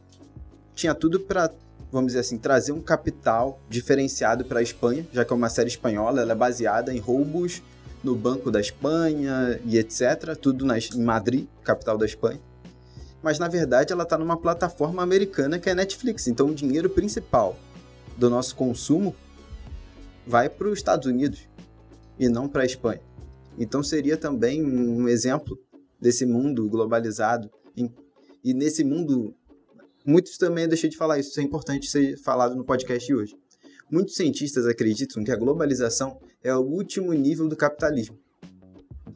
Tinha tudo para vamos dizer assim, trazer um capital diferenciado para a Espanha, já que é uma série espanhola, ela é baseada em roubos no Banco da Espanha e etc. Tudo na, em Madrid, capital da Espanha mas na verdade ela está numa plataforma americana que é Netflix. Então o dinheiro principal do nosso consumo vai para os Estados Unidos e não para a Espanha. Então seria também um exemplo desse mundo globalizado e nesse mundo Muitos também, deixei de falar isso, isso é importante ser falado no podcast de hoje. Muitos cientistas acreditam que a globalização é o último nível do capitalismo.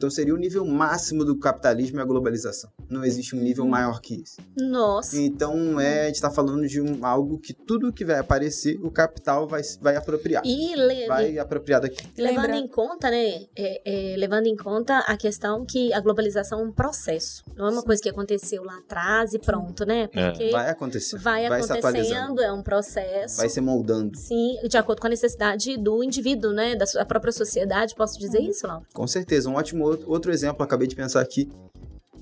Então seria o nível máximo do capitalismo e a globalização. Não existe um nível uhum. maior que esse. Nossa. Então é, a gente está falando de um, algo que tudo que vai aparecer, o capital vai, vai apropriar. E le... vai apropriar daqui. Levando Lembra... em conta, né? É, é, levando em conta a questão que a globalização é um processo. Não é uma Sim. coisa que aconteceu lá atrás e pronto, né? É. Porque vai acontecer. Vai, vai acontecendo, é um processo. Vai se moldando. Sim, de acordo com a necessidade do indivíduo, né? Da sua própria sociedade. Posso dizer uhum. isso, Laura? Com certeza. Um ótimo outro exemplo, acabei de pensar aqui,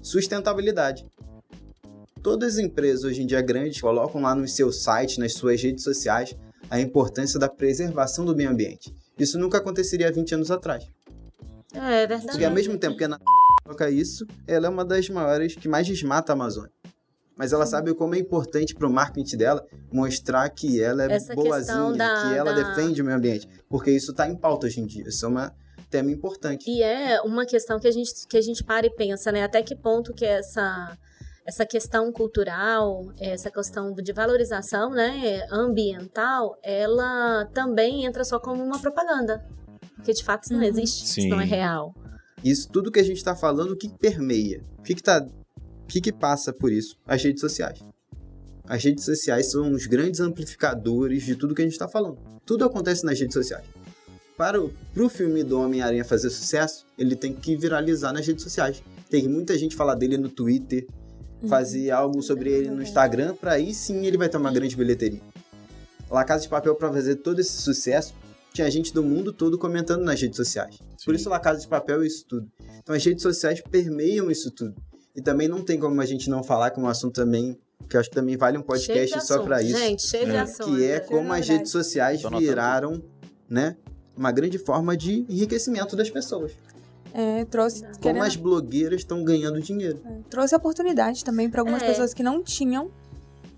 sustentabilidade. Todas as empresas hoje em dia grandes colocam lá nos seus sites, nas suas redes sociais, a importância da preservação do meio ambiente. Isso nunca aconteceria há 20 anos atrás. É, é verdade. Porque ao mesmo tempo que a coloca isso, ela é uma das maiores que mais desmata a Amazônia. Mas ela sabe como é importante para o marketing dela mostrar que ela é Essa boazinha, da, que ela da... defende o meio ambiente. Porque isso está em pauta hoje em dia. Isso é uma tema importante. E é uma questão que a gente, que a gente para e pensa, né? Até que ponto que essa, essa questão cultural, essa questão de valorização né, ambiental, ela também entra só como uma propaganda. Porque de fato isso não uhum. existe, Sim. isso não é real. Isso tudo que a gente está falando, o que permeia? O que, que, tá, o que, que passa por isso? As redes sociais. As redes sociais são os grandes amplificadores de tudo que a gente está falando. Tudo acontece nas redes sociais para o pro filme do Homem-Aranha fazer sucesso, ele tem que viralizar nas redes sociais. Tem muita gente falar dele no Twitter, uhum. fazer algo sobre ele no Instagram, para aí sim ele vai ter uma grande bilheteria. La Casa de Papel, para fazer todo esse sucesso, tinha gente do mundo todo comentando nas redes sociais. Sim. Por isso La Casa de Papel é isso tudo. Então as redes sociais permeiam isso tudo. E também não tem como a gente não falar que é um assunto também que eu acho que também vale um podcast só para isso. Gente, cheio de é. assunto. Que é como as redes sociais viraram, né, uma grande forma de enriquecimento das pessoas. É, trouxe. Como querendo... as blogueiras estão ganhando dinheiro. É, trouxe oportunidade também para algumas é. pessoas que não tinham,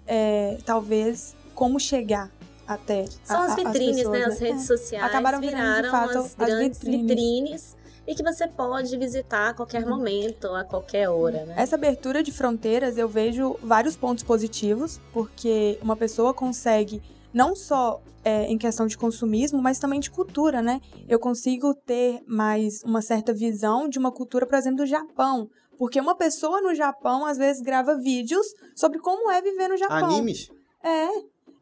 é, talvez, como chegar até. São a, as vitrines, as pessoas, né? As né? redes sociais acabaram viraram de fato as, as vitrines. vitrines. e que você pode visitar a qualquer uhum. momento, a qualquer hora, né? Essa abertura de fronteiras eu vejo vários pontos positivos, porque uma pessoa consegue não só é, em questão de consumismo, mas também de cultura, né? Eu consigo ter mais uma certa visão de uma cultura, por exemplo, do Japão. Porque uma pessoa no Japão, às vezes, grava vídeos sobre como é viver no Japão. Animes? É.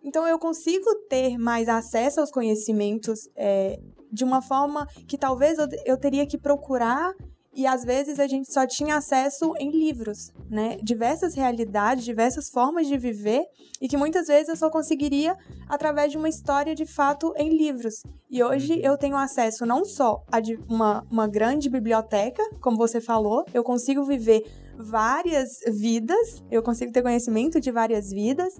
Então, eu consigo ter mais acesso aos conhecimentos é, de uma forma que talvez eu, eu teria que procurar e às vezes a gente só tinha acesso em livros, né? Diversas realidades, diversas formas de viver e que muitas vezes eu só conseguiria através de uma história de fato em livros. E hoje eu tenho acesso não só a uma, uma grande biblioteca, como você falou, eu consigo viver várias vidas, eu consigo ter conhecimento de várias vidas,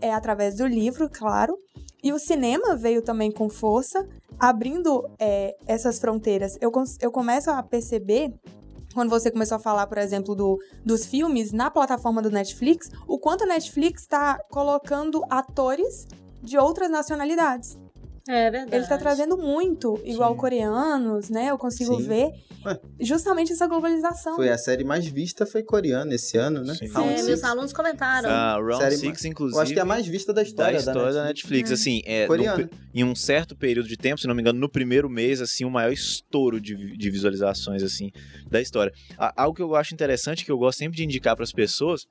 é através do livro, claro. E o cinema veio também com força, abrindo é, essas fronteiras, eu, eu começo a perceber quando você começou a falar, por exemplo, do, dos filmes na plataforma do Netflix, o quanto a Netflix está colocando atores de outras nacionalidades. É verdade. Ele tá trazendo muito, igual Sim. coreanos, né? Eu consigo Sim. ver Ué. justamente essa globalização. Foi a série mais vista, foi coreana esse ano, né? Sim, Sim meus alunos comentaram. A Round série Six, inclusive. Eu acho que é a mais vista da história da história da Netflix. Da Netflix. Assim, é, no, em um certo período de tempo, se não me engano, no primeiro mês, assim, o maior estouro de, de visualizações, assim, da história. Algo que eu acho interessante, que eu gosto sempre de indicar para as pessoas,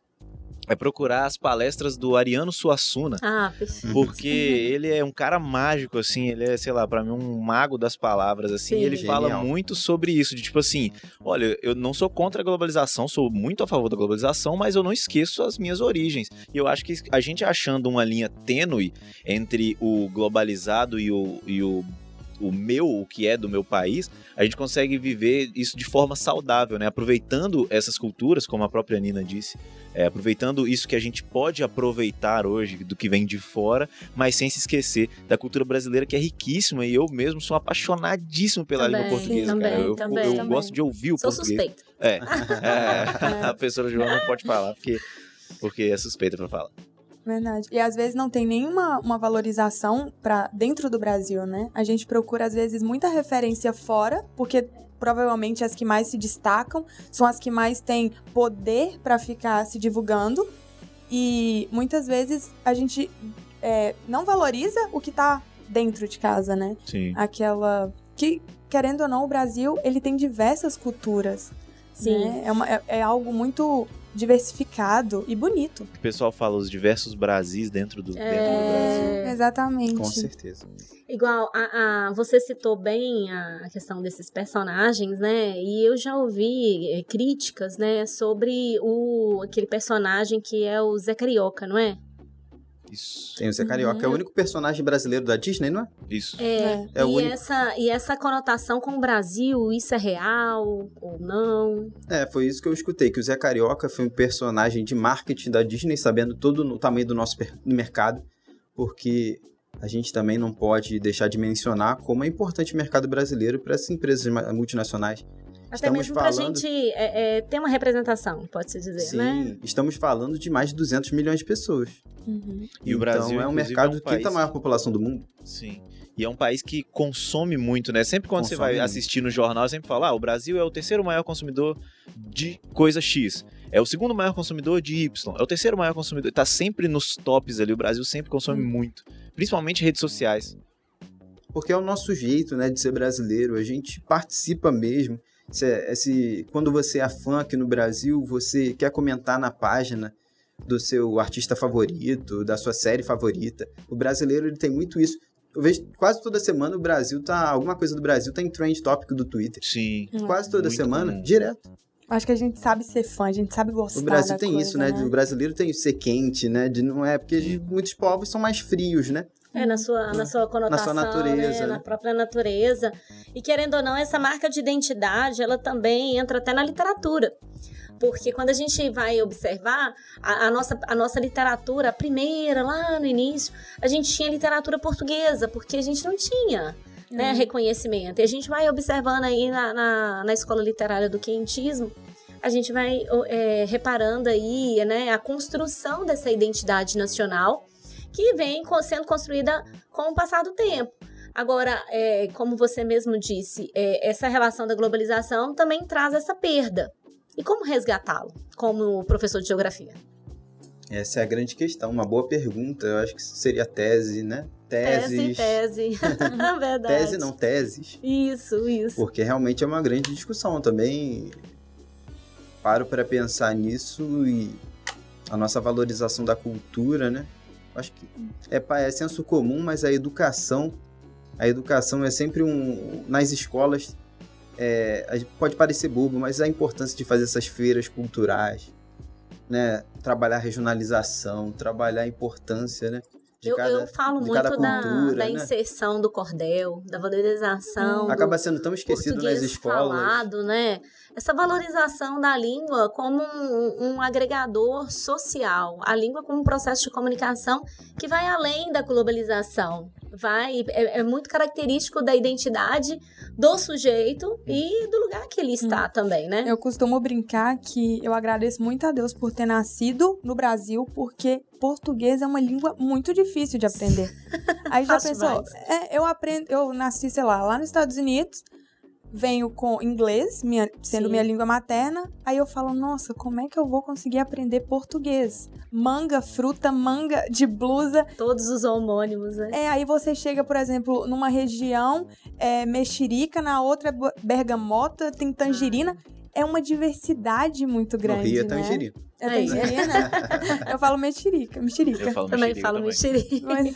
é procurar as palestras do Ariano Suassuna. Ah, perfeito. Porque ele é um cara mágico, assim, ele é, sei lá, para mim um mago das palavras, assim, Sim. ele Genial. fala muito sobre isso, de tipo assim, olha, eu não sou contra a globalização, sou muito a favor da globalização, mas eu não esqueço as minhas origens. E eu acho que a gente achando uma linha tênue entre o globalizado e o, e o o meu, o que é do meu país, a gente consegue viver isso de forma saudável, né? Aproveitando essas culturas, como a própria Nina disse, é, aproveitando isso que a gente pode aproveitar hoje do que vem de fora, mas sem se esquecer da cultura brasileira que é riquíssima e eu mesmo sou apaixonadíssimo pela também, língua portuguesa, também, cara. Eu, também, eu, eu gosto de ouvir o sou português. Suspeito. É, é, a professora João não pode falar porque, porque é suspeita para falar. Verdade. E às vezes não tem nenhuma uma valorização para dentro do Brasil, né? A gente procura às vezes muita referência fora, porque provavelmente as que mais se destacam são as que mais têm poder para ficar se divulgando. E muitas vezes a gente é, não valoriza o que tá dentro de casa, né? Sim. Aquela. Que, querendo ou não, o Brasil ele tem diversas culturas. Sim. Né? É, uma, é, é algo muito diversificado e bonito. O pessoal fala os diversos Brasis dentro do, é... dentro do Brasil. Exatamente. Com certeza. Igual, a, a, você citou bem a questão desses personagens, né? E eu já ouvi é, críticas, né, sobre o, aquele personagem que é o Zé Carioca, não é? Isso. Tem o Zé Carioca, uhum. é o único personagem brasileiro da Disney, não é? Isso. É, é. é e, essa, e essa conotação com o Brasil, isso é real ou não? É, foi isso que eu escutei, que o Zé Carioca foi um personagem de marketing da Disney, sabendo todo o tamanho do nosso mercado, porque a gente também não pode deixar de mencionar como é importante o mercado brasileiro para essas empresas multinacionais. Até estamos mesmo falando... para a gente é, é, ter uma representação, pode-se dizer, Sim, né? Sim, estamos falando de mais de 200 milhões de pessoas. Uhum. E então, o Brasil é um mercado é um país... quinta maior população do mundo. Sim. E é um país que consome muito, né? Sempre quando consome você vai muito. assistir no jornal, sempre fala: ah, o Brasil é o terceiro maior consumidor de coisa X. É o segundo maior consumidor de Y. É o terceiro maior consumidor. Tá sempre nos tops ali. O Brasil sempre consome hum. muito. Principalmente redes sociais. Porque é o nosso jeito, né, de ser brasileiro. A gente participa mesmo. Se, é, se, quando você é fã aqui no Brasil, você quer comentar na página do seu artista favorito, da sua série favorita. O brasileiro ele tem muito isso. Eu vejo quase toda semana o Brasil tá. Alguma coisa do Brasil tá em trend tópico do Twitter. Sim. Quase toda semana, direto. Acho que a gente sabe ser fã, a gente sabe gostar. O Brasil tem coisa, isso, né? né? O brasileiro tem ser quente, né? De, não é porque muitos povos são mais frios, né? É, na sua, na sua conotação, na sua natureza, né? na própria natureza. E querendo ou não, essa marca de identidade, ela também entra até na literatura. Porque quando a gente vai observar a, a, nossa, a nossa literatura, a primeira, lá no início, a gente tinha literatura portuguesa, porque a gente não tinha né, uhum. reconhecimento. E a gente vai observando aí na, na, na escola literária do quentismo, a gente vai é, reparando aí né, a construção dessa identidade nacional que vem sendo construída com o passar do tempo. Agora, é, como você mesmo disse, é, essa relação da globalização também traz essa perda. E como resgatá-lo, como professor de geografia? Essa é a grande questão, uma boa pergunta. Eu acho que seria tese, né? Teses. Tese, tese. Verdade. Tese não, teses. Isso, isso. Porque realmente é uma grande discussão. também paro para pensar nisso e a nossa valorização da cultura, né? Acho que é, é senso comum, mas a educação, a educação é sempre um. Nas escolas, é, pode parecer bobo, mas a importância de fazer essas feiras culturais, né? Trabalhar regionalização, trabalhar a importância, né? Eu, cada, eu, falo muito cultura, da, da né? inserção do cordel, da valorização. Acaba sendo tão esquecido nas escolas. Falado, né? Essa valorização da língua como um, um, agregador social, a língua como um processo de comunicação que vai além da globalização, vai é, é muito característico da identidade do sujeito e do lugar que ele está hum. também, né? Eu costumo brincar que eu agradeço muito a Deus por ter nascido no Brasil, porque português é uma língua muito difícil de aprender. Aí já pensou? É, eu aprendo, eu nasci, sei lá, lá nos Estados Unidos venho com inglês, minha, sendo Sim. minha língua materna, aí eu falo, nossa, como é que eu vou conseguir aprender português? Manga, fruta, manga de blusa. Todos os homônimos, né? É, aí você chega, por exemplo, numa região é, mexerica, na outra é bergamota, tem tangerina. Ah. É uma diversidade muito grande, no Rio é né? tangerina. É tangerina? eu falo mexerica, mexerica. Eu falo também falo mexerica. Mas,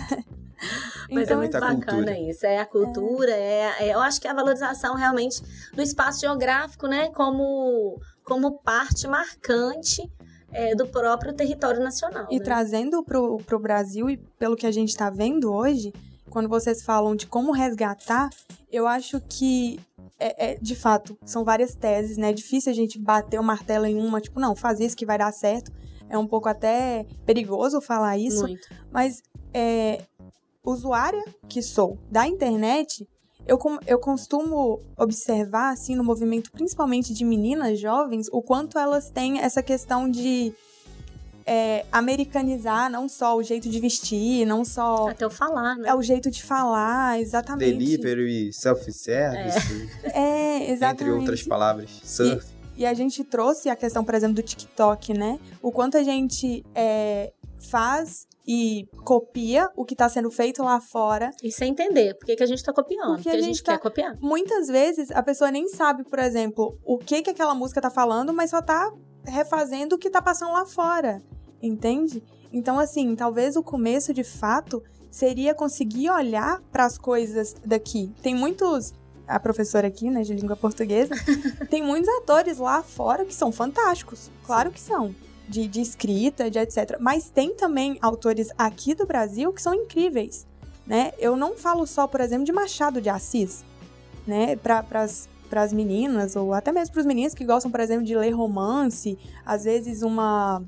mas então, é muito bacana cultura. isso. É a cultura, é. É, eu acho que é a valorização realmente do espaço geográfico, né? Como, como parte marcante é, do próprio território nacional. E né? trazendo para o Brasil, e pelo que a gente está vendo hoje, quando vocês falam de como resgatar, eu acho que é, é, de fato, são várias teses, né? É difícil a gente bater o martelo em uma, tipo, não, faz isso que vai dar certo. É um pouco até perigoso falar isso. Muito. Mas é, usuária que sou da internet, eu, eu costumo observar, assim, no movimento principalmente de meninas jovens, o quanto elas têm essa questão de é, americanizar não só o jeito de vestir, não só. Até o falar, né? É o jeito de falar, exatamente. Delivery, self-service. É. é, exatamente. Entre outras palavras. Surf. E a gente trouxe a questão, por exemplo, do TikTok, né? O quanto a gente é, faz e copia o que está sendo feito lá fora. E sem entender por que, que a gente está copiando, porque, porque a, gente, gente tá... quer copiar. Muitas vezes a pessoa nem sabe, por exemplo, o que que aquela música está falando, mas só está refazendo o que está passando lá fora, entende? Então, assim, talvez o começo de fato seria conseguir olhar para as coisas daqui. Tem muitos a professora aqui, né, de língua portuguesa, tem muitos atores lá fora que são fantásticos. Claro que são. De, de escrita, de etc. Mas tem também autores aqui do Brasil que são incríveis. Né? Eu não falo só, por exemplo, de Machado de Assis, né? Para as meninas, ou até mesmo para os meninos que gostam, por exemplo, de ler romance, às vezes uma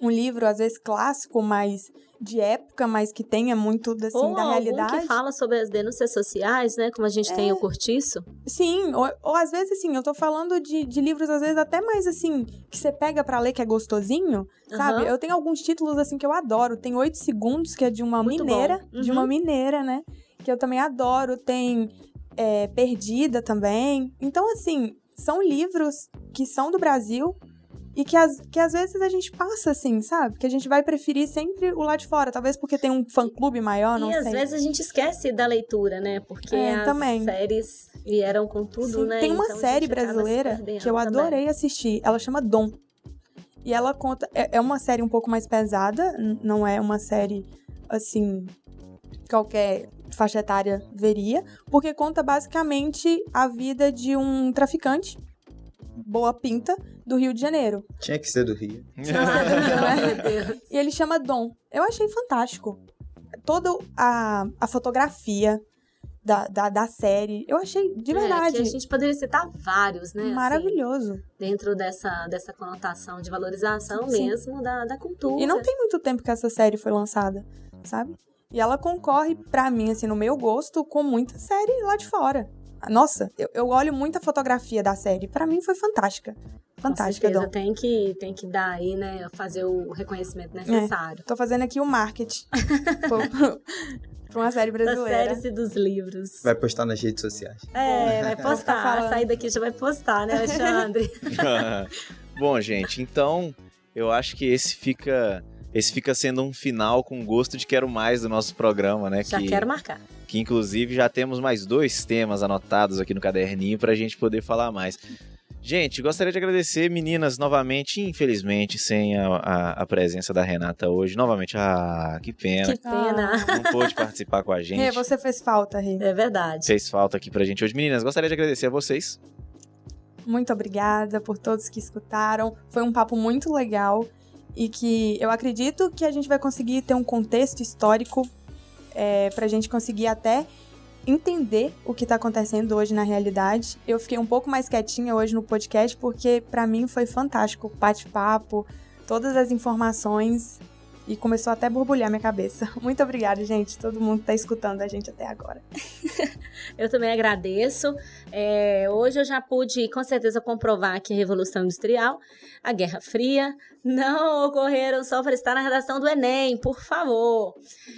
um livro, às vezes clássico, mas de época, mas que tenha muito assim, ou da realidade. que fala sobre as denúncias sociais, né? Como a gente é... tem o Cortiço. Sim, ou, ou, às vezes assim, eu tô falando de, de livros, às vezes até mais assim, que você pega para ler que é gostosinho, uhum. sabe? Eu tenho alguns títulos assim que eu adoro. Tem Oito Segundos, que é de uma Muito mineira, uhum. de uma uhum. mineira, né? Que eu também adoro. Tem é, Perdida também. Então, assim, são livros que são do Brasil, e que, as, que às vezes a gente passa assim, sabe? Que a gente vai preferir sempre o lado de fora. Talvez porque tem um fã-clube maior, não e sei. E às vezes a gente esquece da leitura, né? Porque é, as também. séries vieram com tudo, Sim, né? Tem uma então, série brasileira que eu adorei também. assistir. Ela chama Dom. E ela conta... É, é uma série um pouco mais pesada. Não é uma série, assim... Qualquer faixa etária veria. Porque conta basicamente a vida de um traficante boa pinta do Rio de Janeiro. Tinha que ser do Rio. né? e ele chama Dom. Eu achei fantástico. Toda a, a fotografia da, da, da série, eu achei de verdade. É, a gente poderia citar vários, né? Assim, Maravilhoso. Assim, dentro dessa, dessa conotação de valorização Sim. mesmo da, da cultura. E não tem muito tempo que essa série foi lançada, sabe? E ela concorre, para mim, assim, no meu gosto, com muita série lá de fora. Nossa, eu, eu olho muita fotografia da série. para mim foi fantástica. Fantástica, Com certeza, tem que tem que dar aí, né, fazer o reconhecimento necessário. É, tô fazendo aqui o marketing pra uma série brasileira. Das séries e dos livros. Vai postar nas redes sociais. É, vai postar. Sair daqui já vai postar, né, Alexandre? Bom, gente, então eu acho que esse fica esse fica sendo um final com gosto de quero mais do nosso programa, né? Já que... quero marcar que inclusive já temos mais dois temas anotados aqui no caderninho para a gente poder falar mais. Gente, gostaria de agradecer, meninas, novamente, infelizmente, sem a, a, a, presença da Renata hoje. Novamente, ah, que pena. Que pena. Não pôde participar com a gente. Rê, você fez falta, Rê. É verdade. Fez falta aqui pra gente hoje. Meninas, gostaria de agradecer a vocês. Muito obrigada por todos que escutaram. Foi um papo muito legal e que eu acredito que a gente vai conseguir ter um contexto histórico é, para a gente conseguir até entender o que está acontecendo hoje na realidade. Eu fiquei um pouco mais quietinha hoje no podcast porque para mim foi fantástico o bate-papo, todas as informações e começou até a borbulhar minha cabeça. Muito obrigada, gente, todo mundo está escutando a gente até agora. eu também agradeço. É, hoje eu já pude, com certeza, comprovar que a Revolução Industrial, a Guerra Fria, não ocorreram só para estar na redação do Enem, por favor.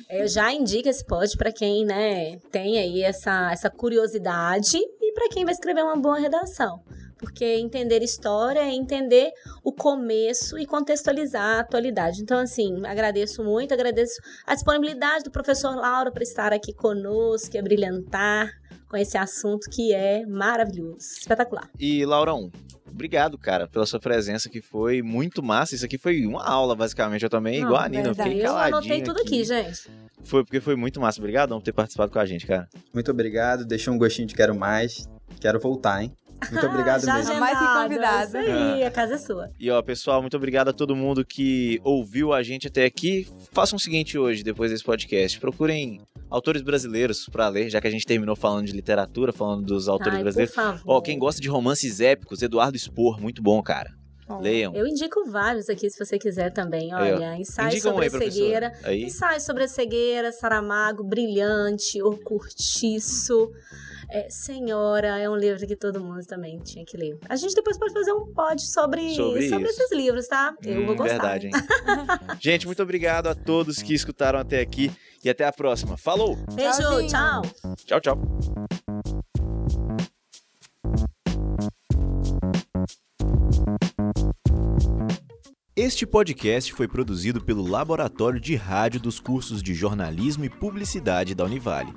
Eu já indico esse pod para quem né, tem aí essa, essa curiosidade e para quem vai escrever uma boa redação porque entender história é entender o começo e contextualizar a atualidade. Então, assim, agradeço muito, agradeço a disponibilidade do professor Laura para estar aqui conosco e brilhantar com esse assunto que é maravilhoso, espetacular. E, Laurão, obrigado, cara, pela sua presença, que foi muito massa. Isso aqui foi uma aula, basicamente. Eu também, Não, igual a Nina, eu fiquei caladinho. Eu anotei tudo aqui, aqui gente. Foi porque foi muito massa. Obrigado por ter participado com a gente, cara. Muito obrigado. Deixou um gostinho de quero mais. Quero voltar, hein? Muito obrigado Já mesmo. mais que convidado. Isso aí, a casa é sua. E ó, pessoal, muito obrigado a todo mundo que ouviu a gente até aqui. Façam o seguinte hoje, depois desse podcast. Procurem autores brasileiros para ler, já que a gente terminou falando de literatura, falando dos autores Ai, brasileiros. Por favor. Ó, quem gosta de romances épicos, Eduardo Spor, muito bom, cara. Leiam. Eu indico vários aqui, se você quiser também. Olha, ensaio sobre um a cegueira. Ensaio sobre a cegueira, Saramago, Brilhante, O Curtiço. É, Senhora é um livro que todo mundo também tinha que ler. A gente depois pode fazer um pod sobre, sobre, sobre esses livros, tá? Eu hum, vou gostar. Verdade, hein? gente, muito obrigado a todos que escutaram até aqui e até a próxima. Falou! Beijo, Tchauzinho. tchau! Tchau, tchau. Este podcast foi produzido pelo Laboratório de Rádio dos cursos de Jornalismo e Publicidade da Univale.